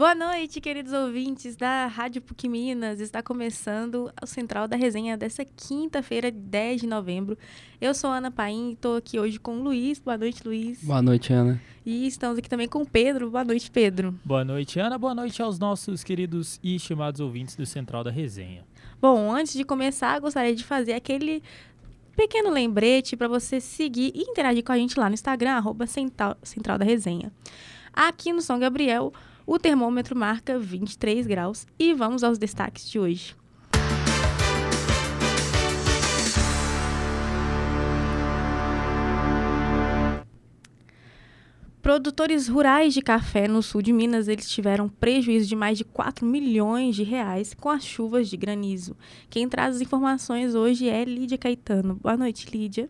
Boa noite, queridos ouvintes da Rádio PUC Minas. Está começando o Central da Resenha dessa quinta-feira, 10 de novembro. Eu sou Ana Paim e estou aqui hoje com o Luiz. Boa noite, Luiz. Boa noite, Ana. E estamos aqui também com o Pedro. Boa noite, Pedro. Boa noite, Ana. Boa noite aos nossos queridos e estimados ouvintes do Central da Resenha. Bom, antes de começar, gostaria de fazer aquele pequeno lembrete para você seguir e interagir com a gente lá no Instagram, arroba Central, Central da Resenha. Aqui no São Gabriel, o termômetro marca 23 graus e vamos aos destaques de hoje. Produtores rurais de café no sul de Minas, eles tiveram prejuízo de mais de 4 milhões de reais com as chuvas de granizo. Quem traz as informações hoje é Lídia Caetano. Boa noite, Lídia.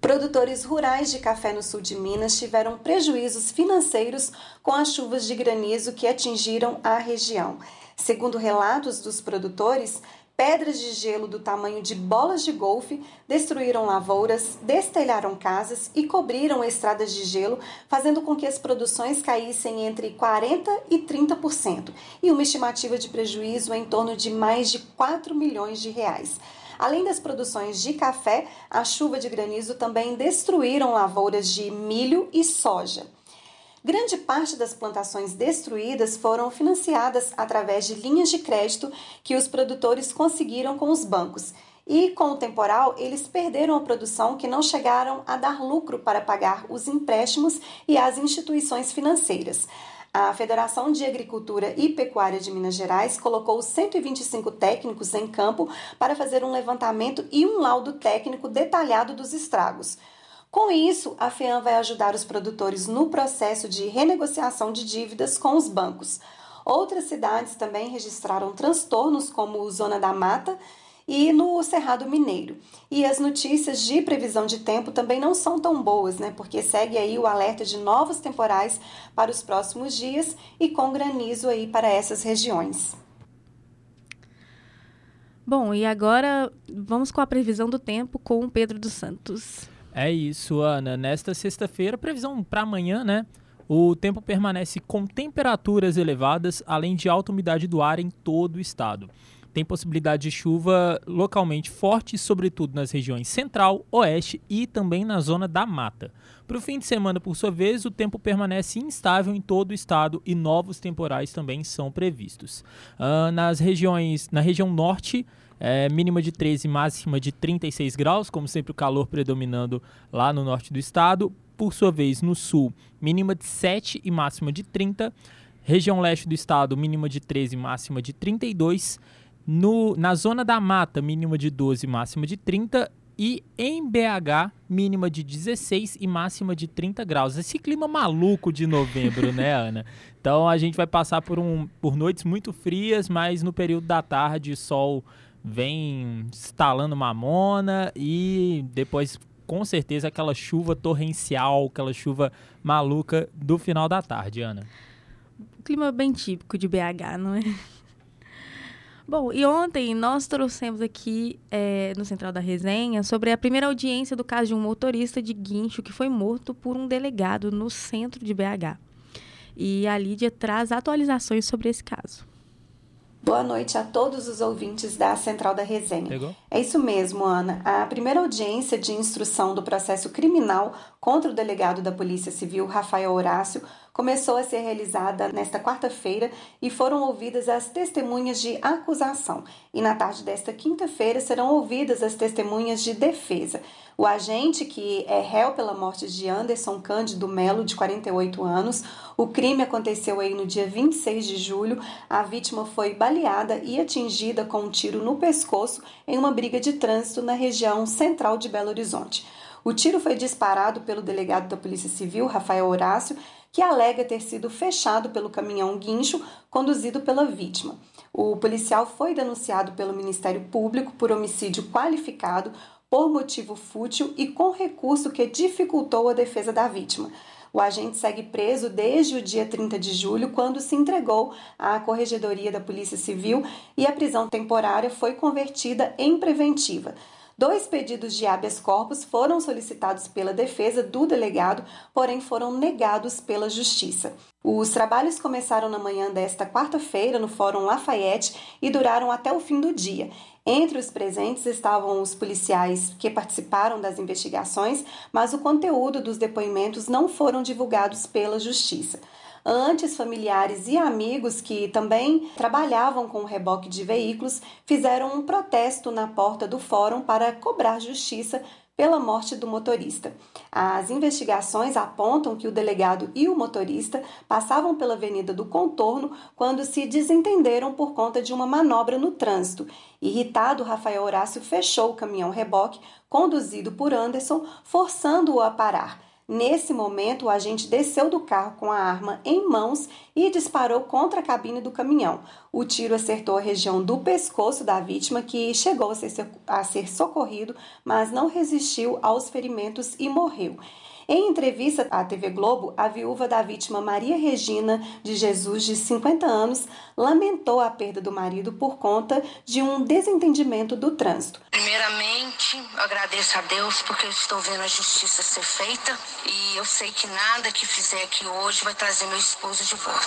Produtores rurais de café no sul de Minas tiveram prejuízos financeiros com as chuvas de granizo que atingiram a região. Segundo relatos dos produtores, pedras de gelo do tamanho de bolas de golfe destruíram lavouras, destelharam casas e cobriram estradas de gelo, fazendo com que as produções caíssem entre 40% e 30%, e uma estimativa de prejuízo em torno de mais de 4 milhões de reais. Além das produções de café, a chuva de granizo também destruíram lavouras de milho e soja. Grande parte das plantações destruídas foram financiadas através de linhas de crédito que os produtores conseguiram com os bancos. E com o temporal, eles perderam a produção que não chegaram a dar lucro para pagar os empréstimos e as instituições financeiras. A Federação de Agricultura e Pecuária de Minas Gerais colocou 125 técnicos em campo para fazer um levantamento e um laudo técnico detalhado dos estragos. Com isso, a FEAM vai ajudar os produtores no processo de renegociação de dívidas com os bancos. Outras cidades também registraram transtornos, como Zona da Mata e no Cerrado Mineiro. E as notícias de previsão de tempo também não são tão boas, né? Porque segue aí o alerta de novos temporais para os próximos dias e com granizo aí para essas regiões. Bom, e agora vamos com a previsão do tempo com o Pedro dos Santos. É isso, Ana. Nesta sexta-feira, previsão para amanhã, né? O tempo permanece com temperaturas elevadas, além de alta umidade do ar em todo o estado tem possibilidade de chuva localmente forte, sobretudo nas regiões central, oeste e também na zona da mata. Para o fim de semana, por sua vez, o tempo permanece instável em todo o estado e novos temporais também são previstos. Uh, nas regiões, na região norte, é, mínima de 13, máxima de 36 graus, como sempre o calor predominando lá no norte do estado. Por sua vez, no sul, mínima de 7 e máxima de 30. Região leste do estado, mínima de 13, máxima de 32. No, na zona da mata, mínima de 12, máxima de 30. E em BH, mínima de 16 e máxima de 30 graus. Esse clima maluco de novembro, né, Ana? Então a gente vai passar por, um, por noites muito frias, mas no período da tarde o sol vem estalando mamona e depois com certeza aquela chuva torrencial, aquela chuva maluca do final da tarde, Ana. Clima bem típico de BH, não é? Bom, e ontem nós trouxemos aqui é, no Central da Resenha sobre a primeira audiência do caso de um motorista de guincho que foi morto por um delegado no centro de BH. E a Lídia traz atualizações sobre esse caso. Boa noite a todos os ouvintes da Central da Resenha. Pegou? É isso mesmo, Ana. A primeira audiência de instrução do processo criminal contra o delegado da Polícia Civil, Rafael Horácio, começou a ser realizada nesta quarta-feira e foram ouvidas as testemunhas de acusação. E na tarde desta quinta-feira serão ouvidas as testemunhas de defesa. O agente, que é réu pela morte de Anderson Cândido Melo, de 48 anos, o crime aconteceu aí no dia 26 de julho. A vítima foi baleada e atingida com um tiro no pescoço em uma briga de trânsito na região central de Belo Horizonte. O tiro foi disparado pelo delegado da Polícia Civil, Rafael Horácio, que alega ter sido fechado pelo caminhão guincho conduzido pela vítima. O policial foi denunciado pelo Ministério Público por homicídio qualificado por motivo fútil e com recurso que dificultou a defesa da vítima. O agente segue preso desde o dia 30 de julho, quando se entregou à Corregedoria da Polícia Civil e a prisão temporária foi convertida em preventiva. Dois pedidos de habeas corpus foram solicitados pela defesa do delegado, porém foram negados pela Justiça. Os trabalhos começaram na manhã desta quarta-feira no Fórum Lafayette e duraram até o fim do dia. Entre os presentes estavam os policiais que participaram das investigações, mas o conteúdo dos depoimentos não foram divulgados pela Justiça. Antes, familiares e amigos que também trabalhavam com o reboque de veículos fizeram um protesto na porta do fórum para cobrar justiça pela morte do motorista. As investigações apontam que o delegado e o motorista passavam pela Avenida do Contorno quando se desentenderam por conta de uma manobra no trânsito. Irritado, Rafael Horácio fechou o caminhão reboque, conduzido por Anderson, forçando-o a parar. Nesse momento, o agente desceu do carro com a arma em mãos e disparou contra a cabine do caminhão. O tiro acertou a região do pescoço da vítima, que chegou a ser, a ser socorrido, mas não resistiu aos ferimentos e morreu. Em entrevista à TV Globo, a viúva da vítima Maria Regina de Jesus, de 50 anos, lamentou a perda do marido por conta de um desentendimento do trânsito. Primeiramente, agradeço a Deus porque eu estou vendo a justiça ser feita e eu sei que nada que fizer aqui hoje vai trazer meu esposo de volta.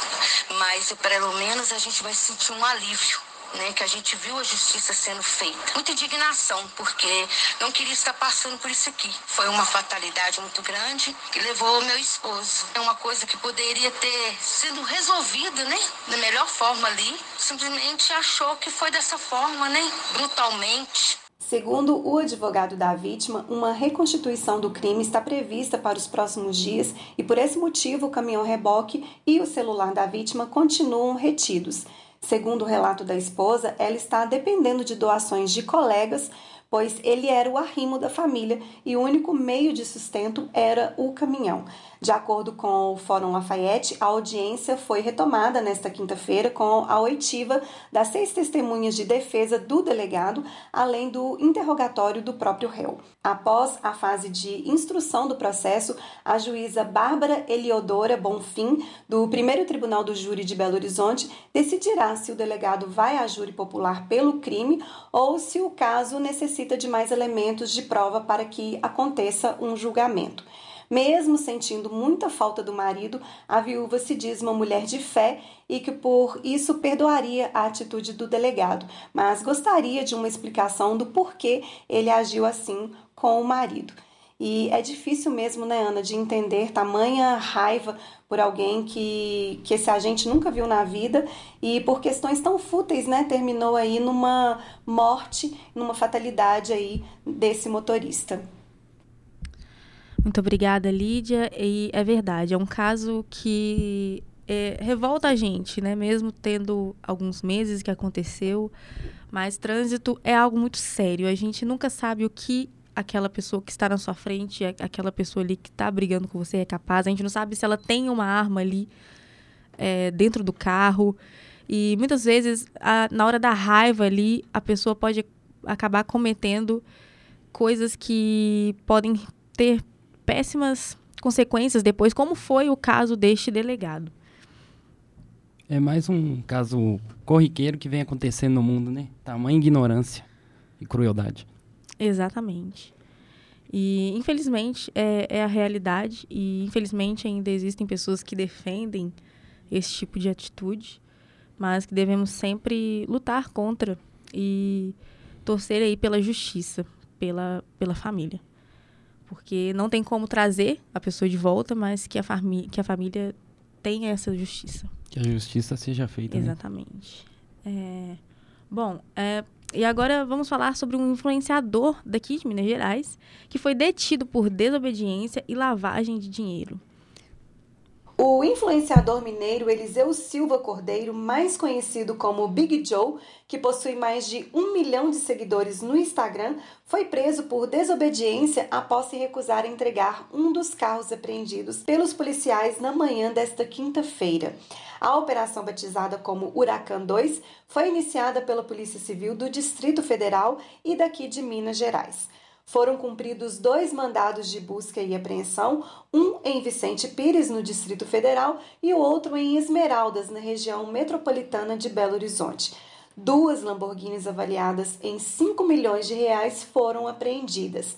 Mas pelo menos a gente vai sentir um alívio né, que a gente viu a justiça sendo feita. Muita indignação, porque não queria estar passando por isso aqui. Foi uma fatalidade muito grande que levou meu esposo. É uma coisa que poderia ter sido resolvida, né, da melhor forma ali. Simplesmente achou que foi dessa forma, né, brutalmente. Segundo o advogado da vítima, uma reconstituição do crime está prevista para os próximos dias e, por esse motivo, o caminhão reboque e o celular da vítima continuam retidos. Segundo o relato da esposa, ela está dependendo de doações de colegas, pois ele era o arrimo da família e o único meio de sustento era o caminhão. De acordo com o Fórum Lafayette, a audiência foi retomada nesta quinta-feira com a oitiva das seis testemunhas de defesa do delegado, além do interrogatório do próprio réu. Após a fase de instrução do processo, a juíza Bárbara Eliodora Bonfim, do primeiro Tribunal do Júri de Belo Horizonte, decidirá se o delegado vai a júri popular pelo crime ou se o caso necessita de mais elementos de prova para que aconteça um julgamento. Mesmo sentindo muita falta do marido, a viúva se diz uma mulher de fé e que por isso perdoaria a atitude do delegado, mas gostaria de uma explicação do porquê ele agiu assim com o marido. E é difícil mesmo, né, Ana, de entender tamanha raiva por alguém que, que esse agente nunca viu na vida e por questões tão fúteis, né, terminou aí numa morte, numa fatalidade aí desse motorista. Muito obrigada, Lídia. E é verdade, é um caso que é, revolta a gente, né? Mesmo tendo alguns meses que aconteceu, mas trânsito é algo muito sério. A gente nunca sabe o que aquela pessoa que está na sua frente, aquela pessoa ali que está brigando com você é capaz. A gente não sabe se ela tem uma arma ali é, dentro do carro. E muitas vezes, a, na hora da raiva ali, a pessoa pode acabar cometendo coisas que podem ter péssimas consequências depois, como foi o caso deste delegado. É mais um caso corriqueiro que vem acontecendo no mundo, né? Tamanha ignorância e crueldade. Exatamente. E, infelizmente, é, é, a realidade. E, infelizmente, ainda existem pessoas que defendem esse tipo de atitude, mas que devemos sempre lutar contra e torcer aí pela justiça, pela, pela família. Porque não tem como trazer a pessoa de volta, mas que a, que a família tenha essa justiça. Que a justiça seja feita. Né? Exatamente. Né? É, bom, é, e agora vamos falar sobre um influenciador daqui de Minas Gerais que foi detido por desobediência e lavagem de dinheiro. O influenciador mineiro Eliseu Silva Cordeiro, mais conhecido como Big Joe, que possui mais de um milhão de seguidores no Instagram, foi preso por desobediência após se recusar a entregar um dos carros apreendidos pelos policiais na manhã desta quinta-feira. A operação batizada como Huracan 2 foi iniciada pela Polícia Civil do Distrito Federal e daqui de Minas Gerais foram cumpridos dois mandados de busca e apreensão, um em Vicente Pires, no Distrito Federal, e o outro em Esmeraldas, na região metropolitana de Belo Horizonte. Duas Lamborghinis avaliadas em 5 milhões de reais foram apreendidas.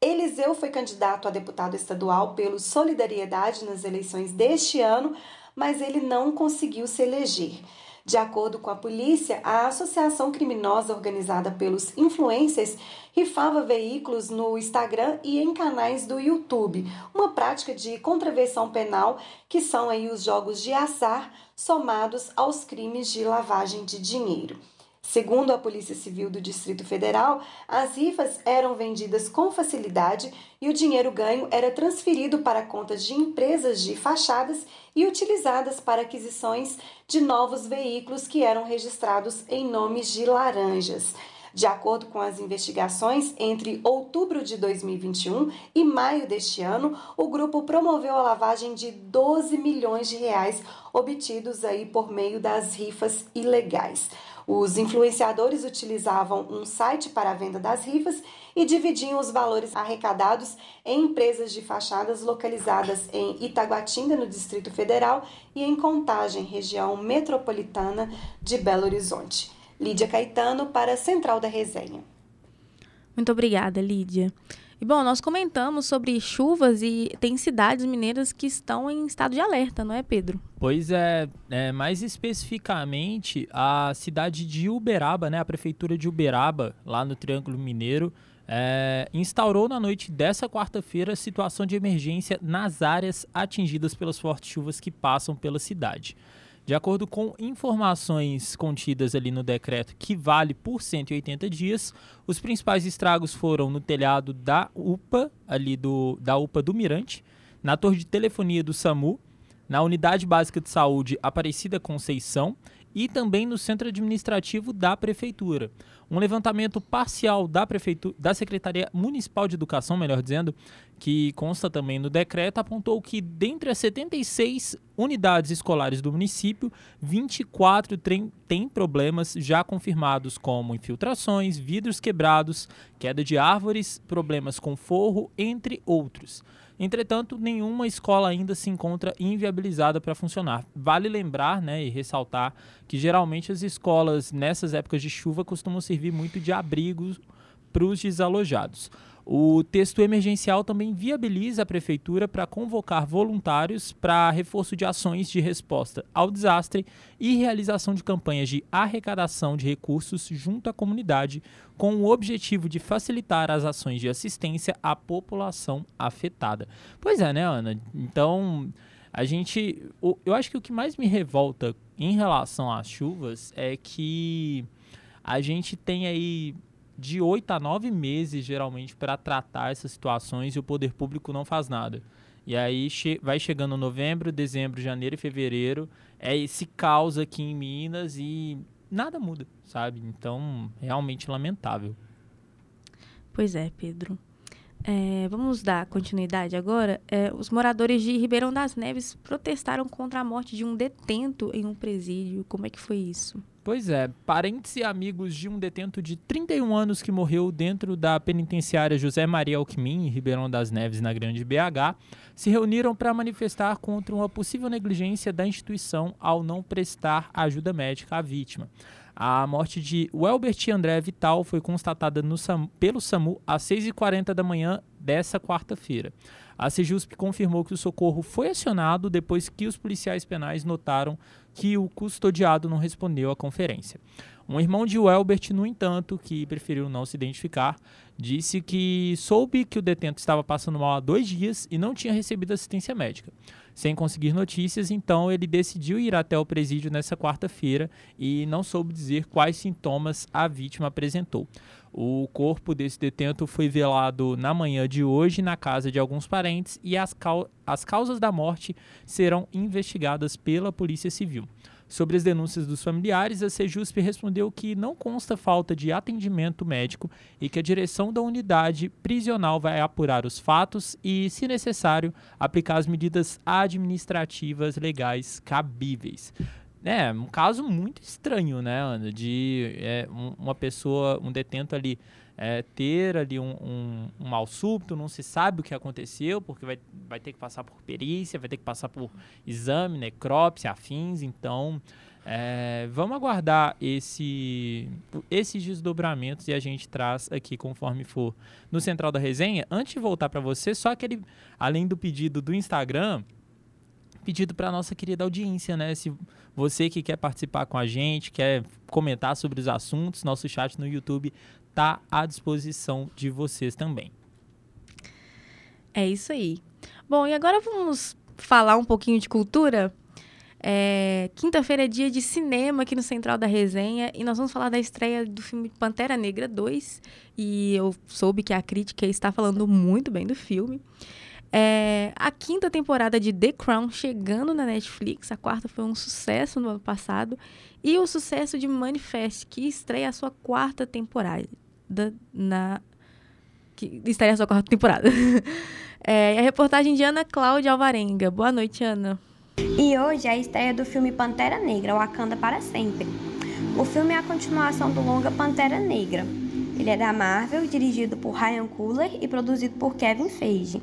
Eliseu foi candidato a deputado estadual pelo Solidariedade nas eleições deste ano, mas ele não conseguiu se eleger. De acordo com a polícia, a associação criminosa organizada pelos influencers rifava veículos no Instagram e em canais do YouTube, uma prática de contravenção penal que são aí os jogos de azar somados aos crimes de lavagem de dinheiro. Segundo a Polícia Civil do Distrito Federal, as rifas eram vendidas com facilidade e o dinheiro ganho era transferido para contas de empresas de fachadas e utilizadas para aquisições de novos veículos que eram registrados em nomes de laranjas. De acordo com as investigações, entre outubro de 2021 e maio deste ano, o grupo promoveu a lavagem de 12 milhões de reais obtidos aí por meio das rifas ilegais. Os influenciadores utilizavam um site para a venda das rifas e dividiam os valores arrecadados em empresas de fachadas localizadas em Itaguatinga, no Distrito Federal, e em Contagem, região metropolitana de Belo Horizonte. Lídia Caetano para Central da Resenha. Muito obrigada, Lídia. E bom, nós comentamos sobre chuvas e tem cidades mineiras que estão em estado de alerta, não é, Pedro? Pois é, é mais especificamente a cidade de Uberaba, né, a prefeitura de Uberaba, lá no Triângulo Mineiro, é, instaurou na noite dessa quarta-feira situação de emergência nas áreas atingidas pelas fortes chuvas que passam pela cidade. De acordo com informações contidas ali no decreto, que vale por 180 dias, os principais estragos foram no telhado da UPA, ali do, da UPA do Mirante, na torre de telefonia do SAMU, na Unidade Básica de Saúde Aparecida Conceição e também no centro administrativo da prefeitura. Um levantamento parcial da prefeitura, da Secretaria Municipal de Educação, melhor dizendo, que consta também no decreto, apontou que dentre as 76 unidades escolares do município, 24 têm problemas já confirmados, como infiltrações, vidros quebrados, queda de árvores, problemas com forro, entre outros. Entretanto, nenhuma escola ainda se encontra inviabilizada para funcionar. Vale lembrar né, e ressaltar que geralmente as escolas nessas épocas de chuva costumam servir muito de abrigo para os desalojados. O texto emergencial também viabiliza a prefeitura para convocar voluntários para reforço de ações de resposta ao desastre e realização de campanhas de arrecadação de recursos junto à comunidade, com o objetivo de facilitar as ações de assistência à população afetada. Pois é, né, Ana? Então, a gente. Eu acho que o que mais me revolta em relação às chuvas é que a gente tem aí de oito a nove meses, geralmente, para tratar essas situações e o poder público não faz nada. E aí che vai chegando novembro, dezembro, janeiro e fevereiro, é esse caos aqui em Minas e nada muda, sabe? Então, realmente lamentável. Pois é, Pedro. É, vamos dar continuidade agora. É, os moradores de Ribeirão das Neves protestaram contra a morte de um detento em um presídio. Como é que foi isso? Pois é, parentes e amigos de um detento de 31 anos que morreu dentro da penitenciária José Maria Alckmin, em Ribeirão das Neves, na Grande BH, se reuniram para manifestar contra uma possível negligência da instituição ao não prestar ajuda médica à vítima. A morte de Welbert André Vital foi constatada pelo SAMU às 6h40 da manhã dessa quarta-feira. A Sejusp confirmou que o socorro foi acionado depois que os policiais penais notaram que o custodiado não respondeu à conferência. Um irmão de Welbert, no entanto, que preferiu não se identificar, disse que soube que o detento estava passando mal há dois dias e não tinha recebido assistência médica. Sem conseguir notícias, então ele decidiu ir até o presídio nessa quarta-feira e não soube dizer quais sintomas a vítima apresentou. O corpo desse detento foi velado na manhã de hoje na casa de alguns parentes e as, as causas da morte serão investigadas pela Polícia Civil. Sobre as denúncias dos familiares, a Sejusp respondeu que não consta falta de atendimento médico e que a direção da unidade prisional vai apurar os fatos e, se necessário, aplicar as medidas administrativas legais cabíveis. É, um caso muito estranho, né, Ana? De é, uma pessoa, um detento ali é, ter ali um, um, um, mal súbito, não se sabe o que aconteceu, porque vai, vai ter que passar por perícia, vai ter que passar por exame, necrópsia, afins, então é, vamos aguardar esse, esses desdobramentos e a gente traz aqui conforme for no Central da Resenha. Antes de voltar para você, só aquele, além do pedido do Instagram, pedido para nossa querida audiência, né? Se você que quer participar com a gente, quer comentar sobre os assuntos, nosso chat no YouTube está à disposição de vocês também. É isso aí. Bom, e agora vamos falar um pouquinho de cultura. É, Quinta-feira é dia de cinema aqui no Central da Resenha e nós vamos falar da estreia do filme Pantera Negra 2. E eu soube que a crítica está falando muito bem do filme. É, a quinta temporada de The Crown chegando na Netflix. A quarta foi um sucesso no ano passado. E o sucesso de Manifest, que estreia a sua quarta temporada. Na, que estreia a sua quarta temporada. é, a reportagem de Ana Cláudia Alvarenga. Boa noite, Ana. E hoje é a estreia do filme Pantera Negra, Wakanda para Sempre. O filme é a continuação do longa Pantera Negra. Ele é da Marvel, dirigido por Ryan Coogler e produzido por Kevin Feige.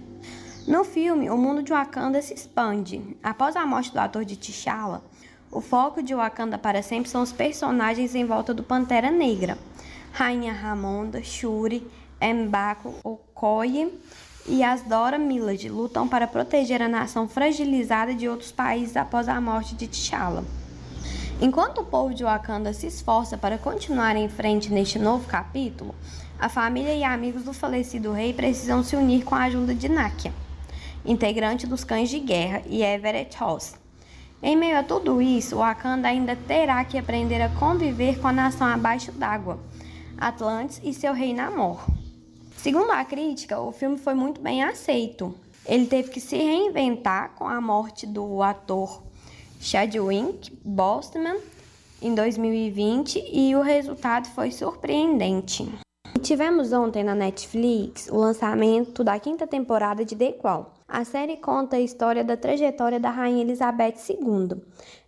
No filme, o mundo de Wakanda se expande. Após a morte do ator de T'Challa, o foco de Wakanda para sempre são os personagens em volta do Pantera Negra. Rainha Ramonda, Shuri, M'Baku, Okoye e as Dora Milaje lutam para proteger a nação fragilizada de outros países após a morte de T'Challa. Enquanto o povo de Wakanda se esforça para continuar em frente neste novo capítulo, a família e amigos do falecido rei precisam se unir com a ajuda de Nakia integrante dos cães de guerra, e Everett Ross. Em meio a tudo isso, Wakanda ainda terá que aprender a conviver com a nação abaixo d'água, Atlantis e seu rei Namor. Segundo a crítica, o filme foi muito bem aceito. Ele teve que se reinventar com a morte do ator Chadwick Boseman em 2020 e o resultado foi surpreendente. Tivemos ontem na Netflix o lançamento da quinta temporada de The Crown. A série conta a história da trajetória da Rainha Elizabeth II.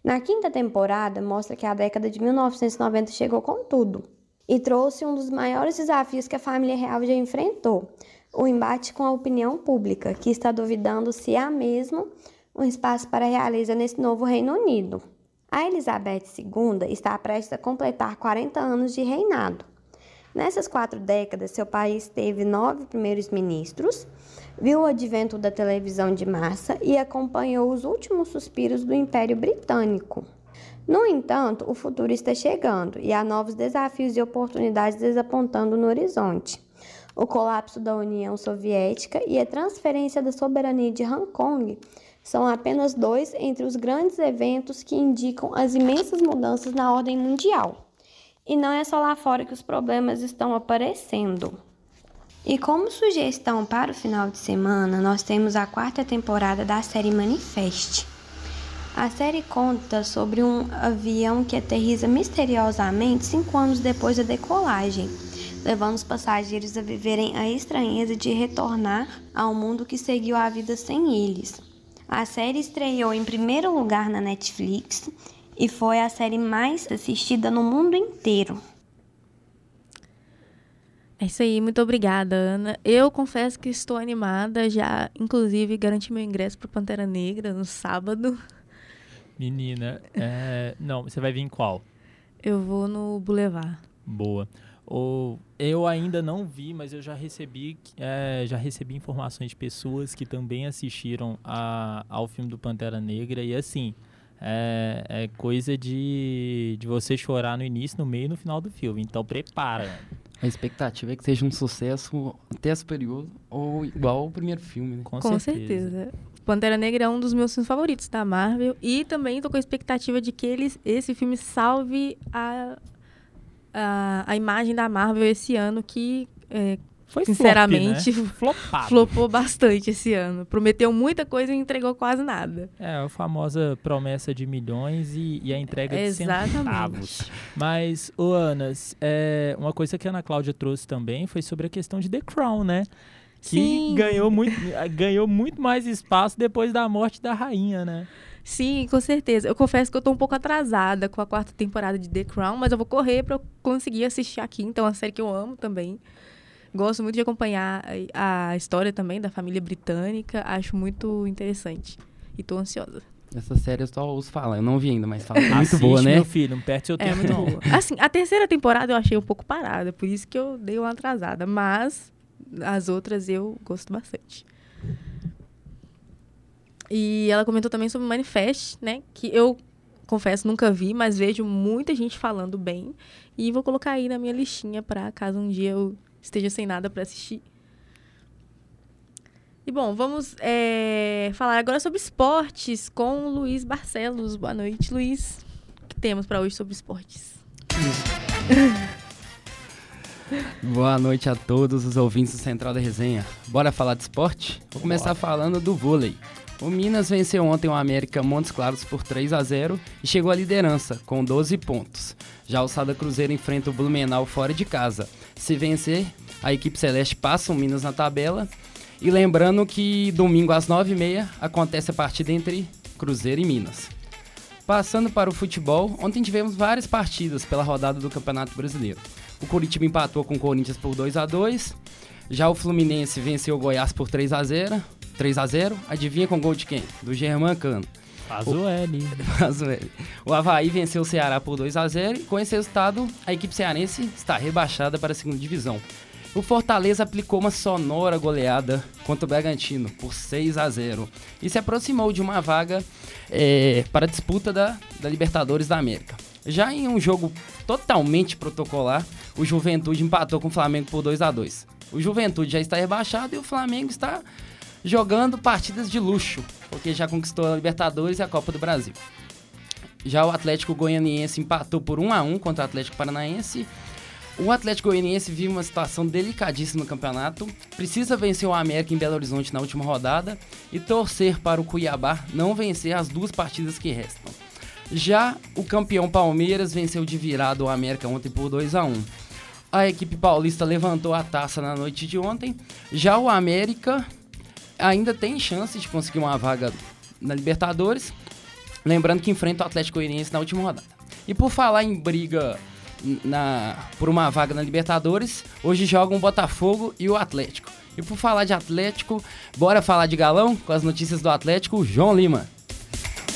Na quinta temporada, mostra que a década de 1990 chegou com tudo e trouxe um dos maiores desafios que a família real já enfrentou: o embate com a opinião pública, que está duvidando se há mesmo um espaço para a realeza nesse novo Reino Unido. A Elizabeth II está prestes a completar 40 anos de reinado. Nessas quatro décadas, seu país teve nove primeiros ministros, viu o advento da televisão de massa e acompanhou os últimos suspiros do Império Britânico. No entanto, o futuro está chegando e há novos desafios e oportunidades desapontando no horizonte. O colapso da União Soviética e a transferência da soberania de Hong Kong são apenas dois entre os grandes eventos que indicam as imensas mudanças na ordem mundial. E não é só lá fora que os problemas estão aparecendo. E como sugestão para o final de semana, nós temos a quarta temporada da série Manifest. A série conta sobre um avião que aterriza misteriosamente cinco anos depois da decolagem, levando os passageiros a viverem a estranheza de retornar ao mundo que seguiu a vida sem eles. A série estreou em primeiro lugar na Netflix e foi a série mais assistida no mundo inteiro. É isso aí, muito obrigada, Ana. Eu confesso que estou animada, já inclusive garanti meu ingresso para Pantera Negra no sábado. Menina, é... não, você vai vir em qual? Eu vou no Boulevard. Boa. O, eu ainda não vi, mas eu já recebi, é, já recebi informações de pessoas que também assistiram a, ao filme do Pantera Negra e assim, é, é, coisa de, de você chorar no início, no meio e no final do filme. Então prepara. A expectativa é que seja um sucesso até superior ou igual ao primeiro filme. Né? Com, com certeza. certeza. Pantera Negra é um dos meus filmes favoritos da Marvel. E também estou com a expectativa de que eles, esse filme salve a, a, a imagem da Marvel esse ano, que é, foi sinceramente flop, né? flopou bastante esse ano. Prometeu muita coisa e entregou quase nada. É, a famosa promessa de milhões e, e a entrega de Exatamente. centavos. Mas, ô Ana, é, uma coisa que a Ana Cláudia trouxe também foi sobre a questão de The Crown, né? Que Sim. ganhou muito, ganhou muito mais espaço depois da morte da rainha, né? Sim, com certeza. Eu confesso que eu tô um pouco atrasada com a quarta temporada de The Crown, mas eu vou correr para eu conseguir assistir aqui. Então, é uma série que eu amo também. Gosto muito de acompanhar a história também da família britânica. Acho muito interessante. E tô ansiosa. Essa série eu só ouço falar, eu não vi ainda, mas fala que é muito Assiste, boa, né? meu filho, não perde seu É tempo muito não. boa. Assim, a terceira temporada eu achei um pouco parada, por isso que eu dei uma atrasada. Mas as outras eu gosto bastante. E ela comentou também sobre o Manifest, né? Que eu confesso nunca vi, mas vejo muita gente falando bem. E vou colocar aí na minha listinha para caso um dia eu esteja sem nada para assistir. E bom, vamos é, falar agora sobre esportes com o Luiz Barcelos. Boa noite, Luiz. O que temos para hoje sobre esportes? Boa noite a todos os ouvintes do Central da Resenha. Bora falar de esporte? Vou começar falando do vôlei. O Minas venceu ontem o América Montes Claros por 3 a 0 e chegou à liderança com 12 pontos. Já o Sada Cruzeiro enfrenta o Blumenau fora de casa. Se vencer, a equipe celeste passa o Minas na tabela. E lembrando que domingo às 9h30 acontece a partida entre Cruzeiro e Minas. Passando para o futebol, ontem tivemos várias partidas pela rodada do Campeonato Brasileiro. O Curitiba empatou com o Corinthians por 2 a 2 Já o Fluminense venceu o Goiás por 3 a 0 3 a 0 Adivinha com gol de quem? Do Germán Cano. Faz o velho, O Havaí venceu o Ceará por 2 a 0 e com esse resultado, a equipe cearense está rebaixada para a segunda divisão. O Fortaleza aplicou uma sonora goleada contra o Bragantino por 6 a 0 e se aproximou de uma vaga é, para a disputa da, da Libertadores da América. Já em um jogo totalmente protocolar, o Juventude empatou com o Flamengo por 2 a 2 O Juventude já está rebaixado e o Flamengo está jogando partidas de luxo, porque já conquistou a Libertadores e a Copa do Brasil. Já o Atlético Goianiense empatou por 1 a 1 contra o Atlético Paranaense. O Atlético Goianiense vive uma situação delicadíssima no campeonato. Precisa vencer o América em Belo Horizonte na última rodada e torcer para o Cuiabá não vencer as duas partidas que restam. Já o campeão Palmeiras venceu de virada o América ontem por 2 a 1. A equipe paulista levantou a taça na noite de ontem. Já o América ainda tem chance de conseguir uma vaga na Libertadores. Lembrando que enfrenta o Atlético Goianiense na última rodada. E por falar em briga na, por uma vaga na Libertadores, hoje jogam o Botafogo e o Atlético. E por falar de Atlético, bora falar de galão com as notícias do Atlético, João Lima.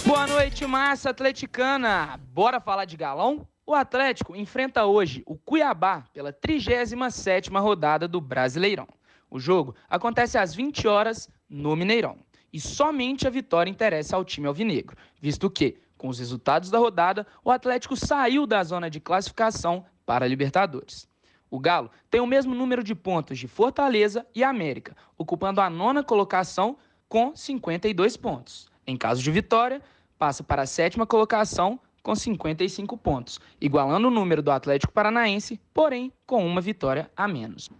Boa noite, massa atleticana. Bora falar de galão? O Atlético enfrenta hoje o Cuiabá pela 37ª rodada do Brasileirão. O jogo acontece às 20 horas no Mineirão. E somente a vitória interessa ao time alvinegro, visto que, com os resultados da rodada, o Atlético saiu da zona de classificação para a Libertadores. O Galo tem o mesmo número de pontos de Fortaleza e América, ocupando a nona colocação com 52 pontos. Em caso de vitória, passa para a sétima colocação com 55 pontos, igualando o número do Atlético Paranaense, porém com uma vitória a menos.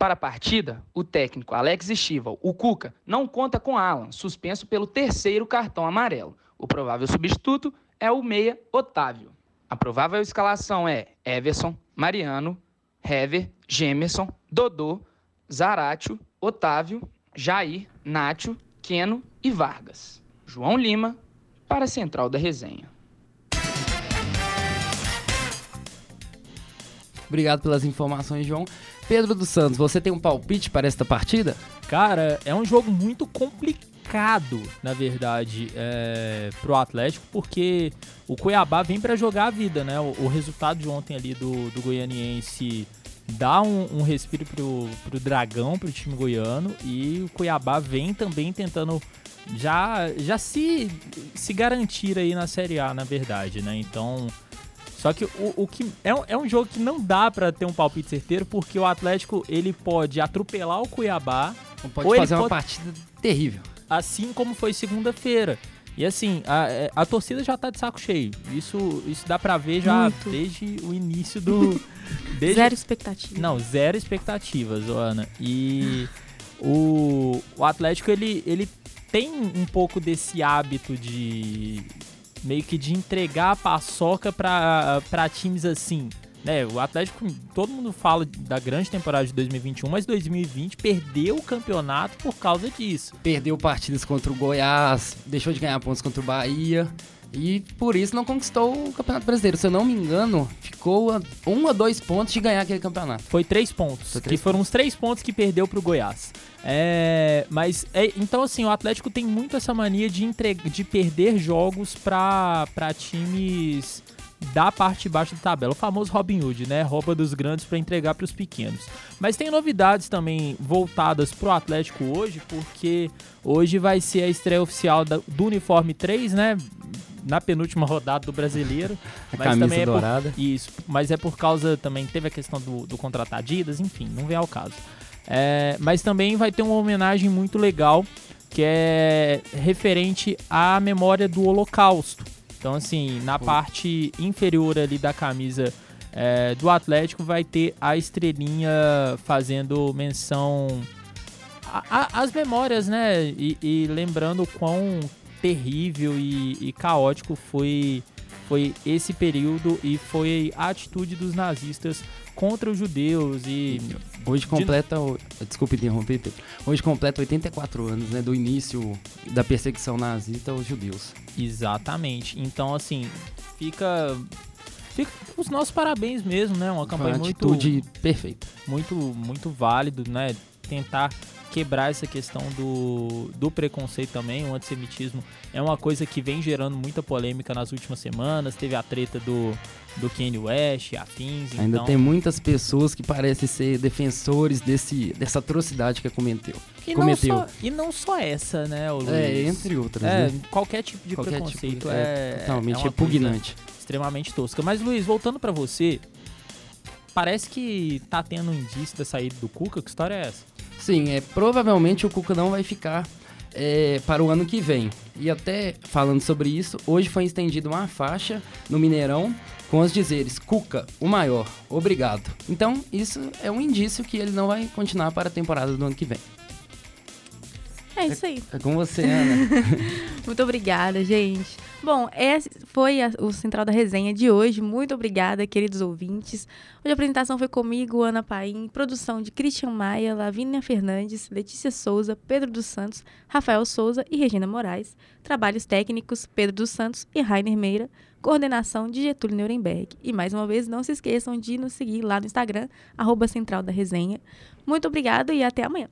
Para a partida, o técnico Alex Estival, o Cuca, não conta com Alan, suspenso pelo terceiro cartão amarelo. O provável substituto é o meia Otávio. A provável escalação é Everson, Mariano, Hever, Gemerson, Dodô, Zaratio, Otávio, Jair, Nátio, Queno e Vargas. João Lima, para a Central da Resenha. Obrigado pelas informações, João. Pedro dos Santos, você tem um palpite para esta partida? Cara, é um jogo muito complicado, na verdade, é, pro Atlético, porque o Cuiabá vem para jogar a vida, né? O, o, resultado de ontem ali do, do Goianiense dá um, um respiro pro, pro Dragão, pro time goiano, e o Cuiabá vem também tentando já, já se, se garantir aí na Série A, na verdade, né? Então, só que o, o que é um, é um jogo que não dá para ter um palpite certeiro, porque o Atlético ele pode atropelar o Cuiabá. Ou pode ou fazer uma pode, partida terrível. Assim como foi segunda-feira. E assim, a, a, torcida já tá de saco cheio. Isso, isso dá pra ver já Muito. desde o início do. Desde... Zero expectativa. Não, zero expectativas, Ana. E o, o Atlético, ele, ele tem um pouco desse hábito de, meio que de entregar a paçoca para times assim. Né, o Atlético, todo mundo fala da grande temporada de 2021, mas 2020 perdeu o campeonato por causa disso. Perdeu partidas contra o Goiás, deixou de ganhar pontos contra o Bahia. E por isso não conquistou o Campeonato Brasileiro. Se eu não me engano, ficou a um a dois pontos de ganhar aquele campeonato. Foi três pontos. Foi três que foram os três pontos que perdeu pro Goiás. É, mas, é, então assim, o Atlético tem muito essa mania de, entregar, de perder jogos pra, pra times da parte de baixo da tabela. O famoso Robin Hood, né? Rouba dos grandes para entregar para os pequenos. Mas tem novidades também voltadas pro Atlético hoje, porque hoje vai ser a estreia oficial do uniforme 3, né? Na penúltima rodada do brasileiro. A mas camisa também é por- dourada. isso, mas é por causa também, teve a questão do, do contrato Adidas, enfim, não vem ao caso. É, mas também vai ter uma homenagem muito legal, que é referente à memória do Holocausto. Então, assim, na parte inferior ali da camisa é, do Atlético vai ter a estrelinha fazendo menção às memórias, né? E, e lembrando o quão terrível e, e caótico foi, foi esse período e foi a atitude dos nazistas contra os judeus e Hoje completa. o- Desculpe interromper, Pedro. Hoje completa 84 anos, né? Do início da perseguição nazista aos judeus. exatamente. Então, assim, fica fica os nossos parabéns mesmo, né? Uma campanha uma muito atitude perfeita. muito, muito válido, né? Tentar quebrar essa questão do, do preconceito também. O antissemitismo é uma coisa que vem gerando muita polêmica nas últimas semanas. Teve a treta do, do Kanye West, afins. Ainda então... tem muitas pessoas que parecem ser defensores desse, dessa atrocidade que cometeu. e, não cometeu. só, e não só essa, né, o Luiz? É, entre outras, É, né? qualquer tipo de Qualquer preconceito tipo, é, é, totalmente é repugnante. extremamente tosca. Mas, Luiz, voltando pra você, parece que tá tendo um indício da saída do Cuca. Que história é essa? Sim, é, provavelmente o Cuca não vai ficar é, para o ano que vem. E até falando sobre isso, hoje foi estendida uma faixa no Mineirão com os dizeres Cuca, o maior, obrigado. Então, isso é um indício que ele não vai continuar para a temporada do ano que vem. É isso aí. É com você, Ana. Muito obrigada, gente. Bom, esse foi a- o Central da Resenha de hoje. Muito obrigada, queridos ouvintes. Hoje a apresentação foi comigo, Ana Paim, produção de Christian Maia, Lavínia Fernandes, Letícia Souza, Pedro dos Santos, Rafael Souza e Regina Moraes. Trabalhos técnicos, Pedro dos Santos e Rainer Meira. Coordenação de Getúlio Nuremberg. E mais uma vez, não se esqueçam de nos seguir lá no Instagram, arroba Central da Resenha. Muito obrigada e até amanhã.